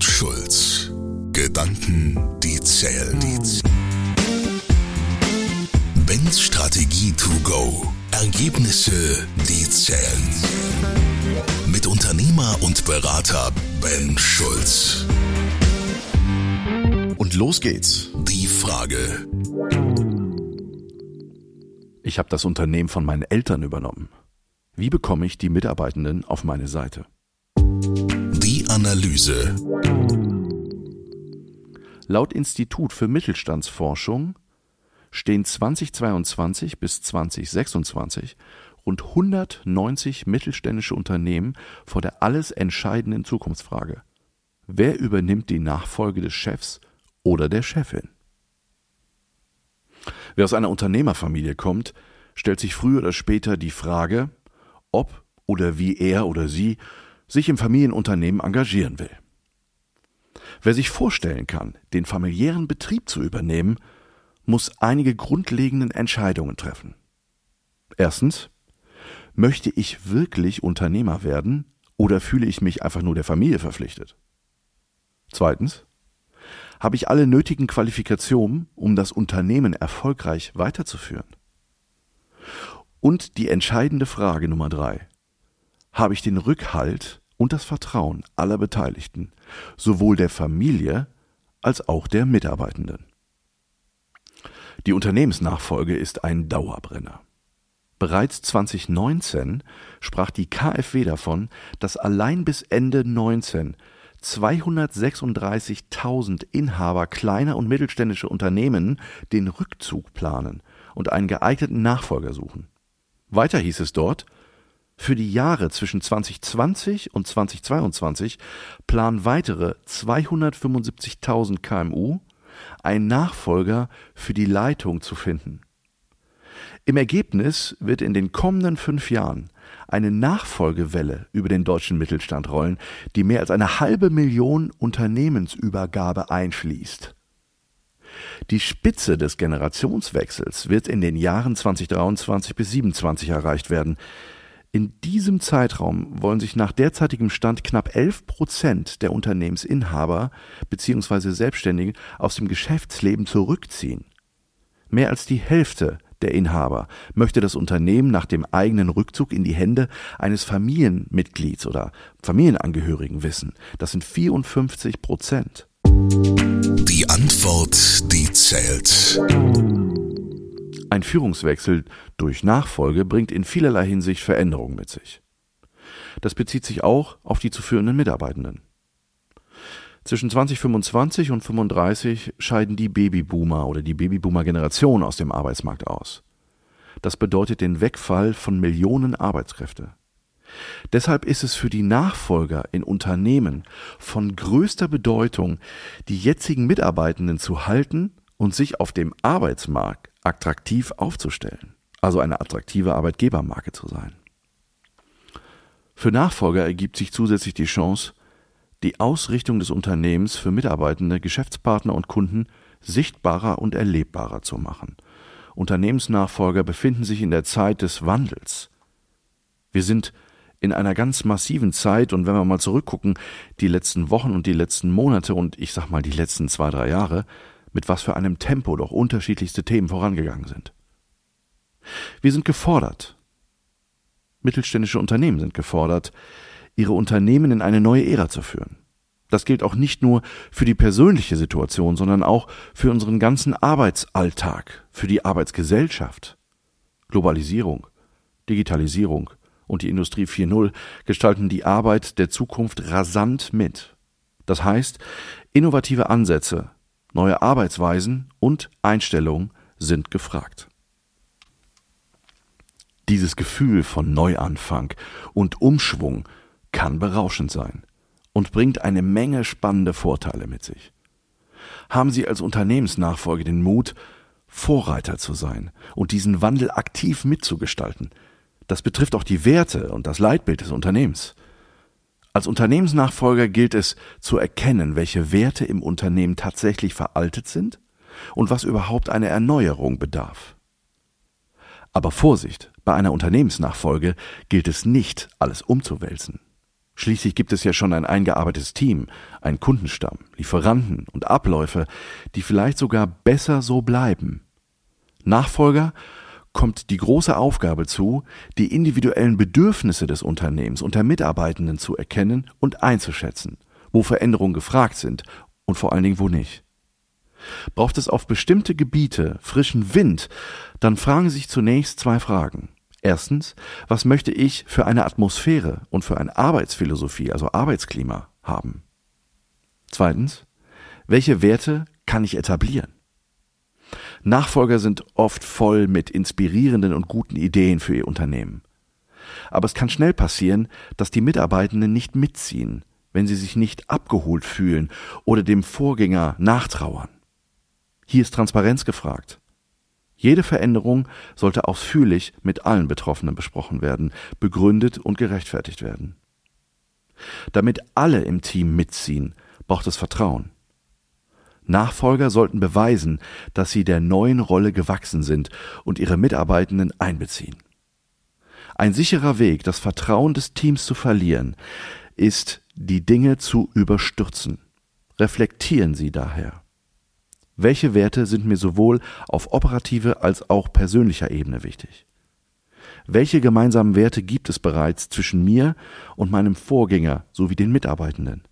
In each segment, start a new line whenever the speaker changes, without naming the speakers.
und Schulz. Gedanken, die zählen. Ben's Strategie to go. Ergebnisse, die zählen. Mit Unternehmer und Berater Ben Schulz.
Und los geht's.
Die Frage.
Ich habe das Unternehmen von meinen Eltern übernommen. Wie bekomme ich die Mitarbeitenden auf meine Seite?
Analyse.
Laut Institut für Mittelstandsforschung stehen 2022 bis 2026 rund 190 mittelständische Unternehmen vor der alles entscheidenden Zukunftsfrage. Wer übernimmt die Nachfolge des Chefs oder der Chefin? Wer aus einer Unternehmerfamilie kommt, stellt sich früher oder später die Frage, ob oder wie er oder sie sich im Familienunternehmen engagieren will. Wer sich vorstellen kann, den familiären Betrieb zu übernehmen, muss einige grundlegende Entscheidungen treffen. Erstens, möchte ich wirklich Unternehmer werden oder fühle ich mich einfach nur der Familie verpflichtet? Zweitens, habe ich alle nötigen Qualifikationen, um das Unternehmen erfolgreich weiterzuführen? Und die entscheidende Frage Nummer drei. Habe ich den Rückhalt und das Vertrauen aller Beteiligten, sowohl der Familie als auch der Mitarbeitenden? Die Unternehmensnachfolge ist ein Dauerbrenner. Bereits 2019 sprach die KfW davon, dass allein bis Ende 19 236.000 Inhaber kleiner und mittelständischer Unternehmen den Rückzug planen und einen geeigneten Nachfolger suchen. Weiter hieß es dort, für die Jahre zwischen 2020 und 2022 planen weitere 275.000 KMU einen Nachfolger für die Leitung zu finden. Im Ergebnis wird in den kommenden fünf Jahren eine Nachfolgewelle über den deutschen Mittelstand rollen, die mehr als eine halbe Million Unternehmensübergabe einschließt. Die Spitze des Generationswechsels wird in den Jahren 2023 bis 2027 erreicht werden. In diesem Zeitraum wollen sich nach derzeitigem Stand knapp 11 Prozent der Unternehmensinhaber bzw. Selbstständigen aus dem Geschäftsleben zurückziehen. Mehr als die Hälfte der Inhaber möchte das Unternehmen nach dem eigenen Rückzug in die Hände eines Familienmitglieds oder Familienangehörigen wissen. Das sind 54 Prozent.
Die Antwort, die zählt.
Ein Führungswechsel durch Nachfolge bringt in vielerlei Hinsicht Veränderungen mit sich. Das bezieht sich auch auf die zu führenden Mitarbeitenden. Zwischen 2025 und 35 scheiden die Babyboomer oder die Babyboomer-Generation aus dem Arbeitsmarkt aus. Das bedeutet den Wegfall von Millionen Arbeitskräfte. Deshalb ist es für die Nachfolger in Unternehmen von größter Bedeutung, die jetzigen Mitarbeitenden zu halten und sich auf dem Arbeitsmarkt attraktiv aufzustellen, also eine attraktive Arbeitgebermarke zu sein. Für Nachfolger ergibt sich zusätzlich die Chance, die Ausrichtung des Unternehmens für Mitarbeitende, Geschäftspartner und Kunden sichtbarer und erlebbarer zu machen. Unternehmensnachfolger befinden sich in der Zeit des Wandels. Wir sind in einer ganz massiven Zeit und wenn wir mal zurückgucken, die letzten Wochen und die letzten Monate und ich sag mal die letzten zwei, drei Jahre, mit was für einem Tempo doch unterschiedlichste Themen vorangegangen sind. Wir sind gefordert. Mittelständische Unternehmen sind gefordert, ihre Unternehmen in eine neue Ära zu führen. Das gilt auch nicht nur für die persönliche Situation, sondern auch für unseren ganzen Arbeitsalltag, für die Arbeitsgesellschaft. Globalisierung, Digitalisierung und die Industrie 4.0 gestalten die Arbeit der Zukunft rasant mit. Das heißt, innovative Ansätze, neue Arbeitsweisen und Einstellungen sind gefragt. Dieses Gefühl von Neuanfang und Umschwung kann berauschend sein und bringt eine Menge spannende Vorteile mit sich. Haben Sie als Unternehmensnachfolge den Mut, Vorreiter zu sein und diesen Wandel aktiv mitzugestalten. Das betrifft auch die Werte und das Leitbild des Unternehmens. Als Unternehmensnachfolger gilt es zu erkennen, welche Werte im Unternehmen tatsächlich veraltet sind und was überhaupt eine Erneuerung bedarf. Aber Vorsicht, bei einer Unternehmensnachfolge gilt es nicht, alles umzuwälzen. Schließlich gibt es ja schon ein eingearbeitetes Team, einen Kundenstamm, Lieferanten und Abläufe, die vielleicht sogar besser so bleiben. Nachfolger kommt die große Aufgabe zu, die individuellen Bedürfnisse des Unternehmens und der Mitarbeitenden zu erkennen und einzuschätzen, wo Veränderungen gefragt sind und vor allen Dingen wo nicht. Braucht es auf bestimmte Gebiete frischen Wind, dann fragen sich zunächst zwei Fragen. Erstens, was möchte ich für eine Atmosphäre und für eine Arbeitsphilosophie, also Arbeitsklima haben? Zweitens, welche Werte kann ich etablieren? Nachfolger sind oft voll mit inspirierenden und guten Ideen für ihr Unternehmen. Aber es kann schnell passieren, dass die Mitarbeitenden nicht mitziehen, wenn sie sich nicht abgeholt fühlen oder dem Vorgänger nachtrauern. Hier ist Transparenz gefragt. Jede Veränderung sollte ausführlich mit allen Betroffenen besprochen werden, begründet und gerechtfertigt werden. Damit alle im Team mitziehen, braucht es Vertrauen. Nachfolger sollten beweisen, dass sie der neuen Rolle gewachsen sind und ihre Mitarbeitenden einbeziehen. Ein sicherer Weg, das Vertrauen des Teams zu verlieren, ist, die Dinge zu überstürzen. Reflektieren Sie daher. Welche Werte sind mir sowohl auf operative als auch persönlicher Ebene wichtig? Welche gemeinsamen Werte gibt es bereits zwischen mir und meinem Vorgänger sowie den Mitarbeitenden?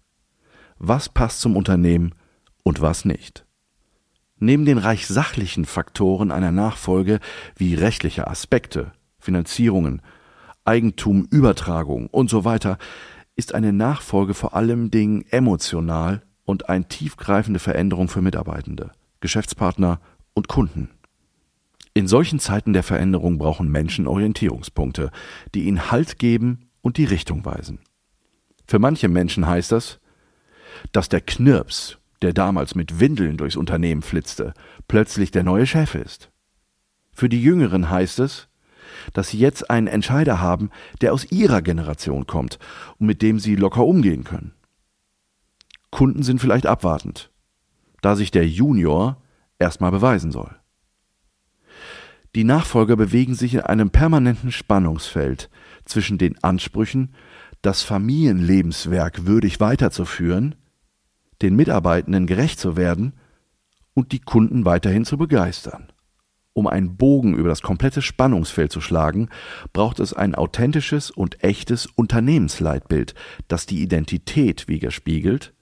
Was passt zum Unternehmen und was nicht? Neben den reich sachlichen Faktoren einer Nachfolge wie rechtliche Aspekte, Finanzierungen, Eigentum, Übertragung und so weiter ist eine Nachfolge vor allem Dingen emotional und eine tiefgreifende Veränderung für Mitarbeitende, Geschäftspartner und Kunden. In solchen Zeiten der Veränderung brauchen Menschen Orientierungspunkte, die ihnen Halt geben und die Richtung weisen. Für manche Menschen heißt das, dass der Knirps, der damals mit Windeln durchs Unternehmen flitzte, plötzlich der neue Chef ist. Für die Jüngeren heißt es, dass sie jetzt einen Entscheider haben, der aus ihrer Generation kommt und mit dem sie locker umgehen können. Kunden sind vielleicht abwartend, da sich der Junior erstmal beweisen soll. Die Nachfolger bewegen sich in einem permanenten Spannungsfeld zwischen den Ansprüchen, das Familienlebenswerk würdig weiterzuführen, den Mitarbeitenden gerecht zu werden und die Kunden weiterhin zu begeistern. Um einen Bogen über das komplette Spannungsfeld zu schlagen, braucht es ein authentisches und echtes Unternehmensleitbild, das die Identität widerspiegelt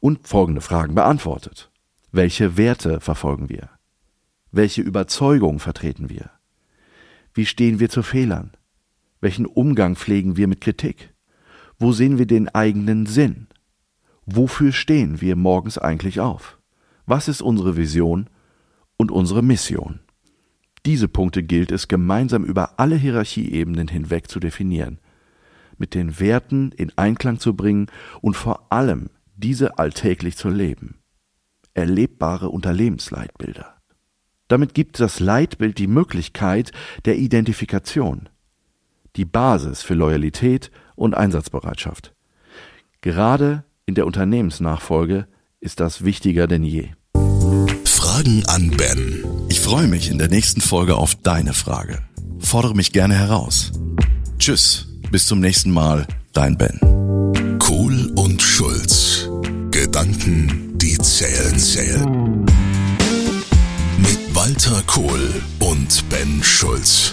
und folgende Fragen beantwortet. Welche Werte verfolgen wir? Welche Überzeugung vertreten wir? Wie stehen wir zu Fehlern? Welchen Umgang pflegen wir mit Kritik? Wo sehen wir den eigenen Sinn? Wofür stehen wir morgens eigentlich auf? Was ist unsere Vision und unsere Mission? Diese Punkte gilt es gemeinsam über alle Hierarchieebenen hinweg zu definieren, mit den Werten in Einklang zu bringen und vor allem diese alltäglich zu leben. Erlebbare Unternehmensleitbilder. Damit gibt das Leitbild die Möglichkeit der Identifikation, die Basis für Loyalität und Einsatzbereitschaft. Gerade in der Unternehmensnachfolge ist das wichtiger denn je.
Fragen an Ben.
Ich freue mich in der nächsten Folge auf deine Frage. Fordere mich gerne heraus. Tschüss, bis zum nächsten Mal, dein Ben.
Kohl und Schulz. Gedanken, die zählen, zählen. Mit Walter Kohl und Ben Schulz.